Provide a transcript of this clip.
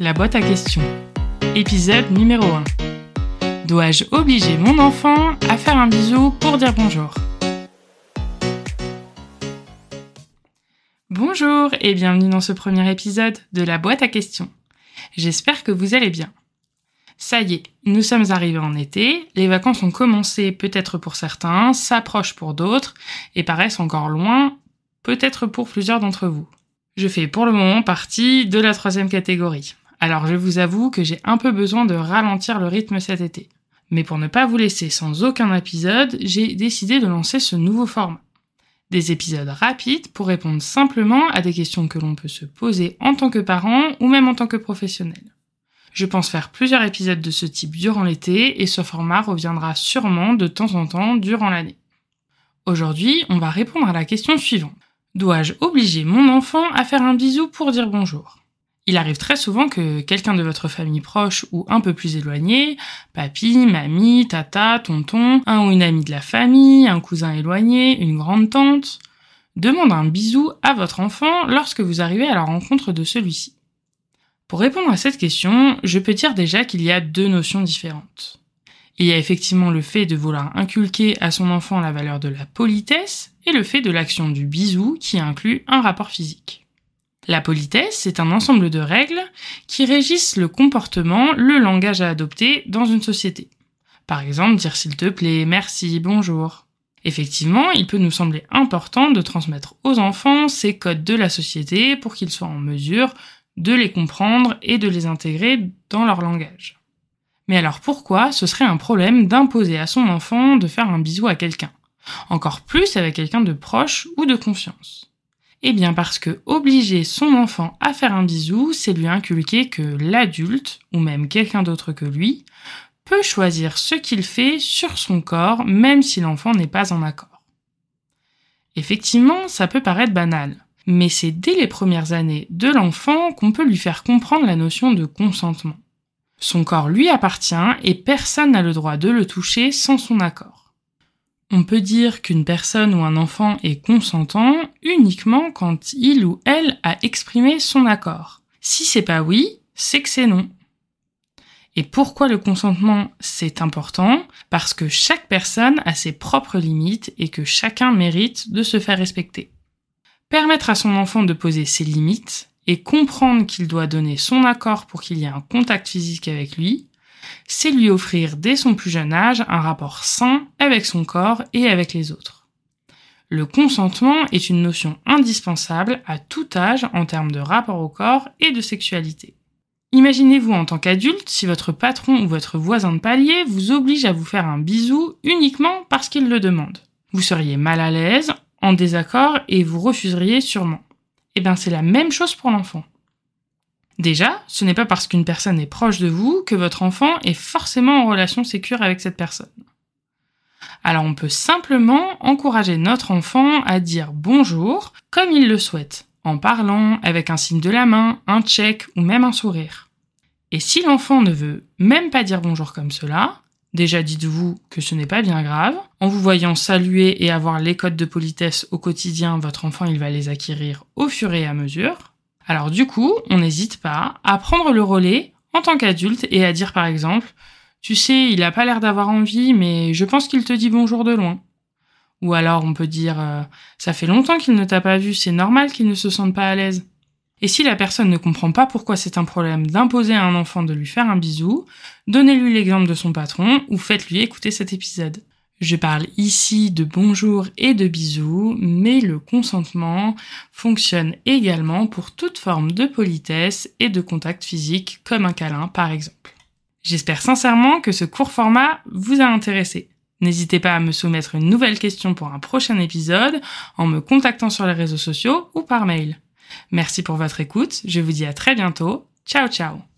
La boîte à questions. Épisode numéro 1. Dois-je obliger mon enfant à faire un bisou pour dire bonjour? Bonjour et bienvenue dans ce premier épisode de la boîte à questions. J'espère que vous allez bien. Ça y est, nous sommes arrivés en été, les vacances ont commencé peut-être pour certains, s'approchent pour d'autres et paraissent encore loin, peut-être pour plusieurs d'entre vous. Je fais pour le moment partie de la troisième catégorie. Alors je vous avoue que j'ai un peu besoin de ralentir le rythme cet été. Mais pour ne pas vous laisser sans aucun épisode, j'ai décidé de lancer ce nouveau format. Des épisodes rapides pour répondre simplement à des questions que l'on peut se poser en tant que parent ou même en tant que professionnel. Je pense faire plusieurs épisodes de ce type durant l'été et ce format reviendra sûrement de temps en temps durant l'année. Aujourd'hui, on va répondre à la question suivante. Dois-je obliger mon enfant à faire un bisou pour dire bonjour? Il arrive très souvent que quelqu'un de votre famille proche ou un peu plus éloigné, papy, mamie, tata, tonton, un ou une amie de la famille, un cousin éloigné, une grande tante, demande un bisou à votre enfant lorsque vous arrivez à la rencontre de celui-ci. Pour répondre à cette question, je peux dire déjà qu'il y a deux notions différentes. Il y a effectivement le fait de vouloir inculquer à son enfant la valeur de la politesse et le fait de l'action du bisou qui inclut un rapport physique. La politesse est un ensemble de règles qui régissent le comportement, le langage à adopter dans une société. Par exemple, dire s'il te plaît, merci, bonjour. Effectivement, il peut nous sembler important de transmettre aux enfants ces codes de la société pour qu'ils soient en mesure de les comprendre et de les intégrer dans leur langage. Mais alors pourquoi ce serait un problème d'imposer à son enfant de faire un bisou à quelqu'un Encore plus avec quelqu'un de proche ou de confiance? Eh bien parce que obliger son enfant à faire un bisou, c'est lui inculquer que l'adulte, ou même quelqu'un d'autre que lui, peut choisir ce qu'il fait sur son corps même si l'enfant n'est pas en accord. Effectivement, ça peut paraître banal, mais c'est dès les premières années de l'enfant qu'on peut lui faire comprendre la notion de consentement. Son corps lui appartient et personne n'a le droit de le toucher sans son accord. On peut dire qu'une personne ou un enfant est consentant uniquement quand il ou elle a exprimé son accord. Si c'est pas oui, c'est que c'est non. Et pourquoi le consentement c'est important? Parce que chaque personne a ses propres limites et que chacun mérite de se faire respecter. Permettre à son enfant de poser ses limites et comprendre qu'il doit donner son accord pour qu'il y ait un contact physique avec lui, c'est lui offrir dès son plus jeune âge un rapport sain avec son corps et avec les autres. Le consentement est une notion indispensable à tout âge en termes de rapport au corps et de sexualité. Imaginez-vous en tant qu'adulte si votre patron ou votre voisin de palier vous oblige à vous faire un bisou uniquement parce qu'il le demande. Vous seriez mal à l'aise, en désaccord et vous refuseriez sûrement. Eh bien c'est la même chose pour l'enfant. Déjà, ce n'est pas parce qu'une personne est proche de vous que votre enfant est forcément en relation sécure avec cette personne. Alors on peut simplement encourager notre enfant à dire bonjour comme il le souhaite, en parlant, avec un signe de la main, un check ou même un sourire. Et si l'enfant ne veut même pas dire bonjour comme cela, déjà dites-vous que ce n'est pas bien grave. En vous voyant saluer et avoir les codes de politesse au quotidien, votre enfant il va les acquérir au fur et à mesure. Alors du coup, on n'hésite pas à prendre le relais en tant qu'adulte et à dire par exemple, tu sais, il a pas l'air d'avoir envie, mais je pense qu'il te dit bonjour de loin. Ou alors on peut dire, euh, ça fait longtemps qu'il ne t'a pas vu, c'est normal qu'il ne se sente pas à l'aise. Et si la personne ne comprend pas pourquoi c'est un problème d'imposer à un enfant de lui faire un bisou, donnez-lui l'exemple de son patron ou faites-lui écouter cet épisode. Je parle ici de bonjour et de bisous, mais le consentement fonctionne également pour toute forme de politesse et de contact physique, comme un câlin par exemple. J'espère sincèrement que ce court format vous a intéressé. N'hésitez pas à me soumettre une nouvelle question pour un prochain épisode en me contactant sur les réseaux sociaux ou par mail. Merci pour votre écoute, je vous dis à très bientôt. Ciao ciao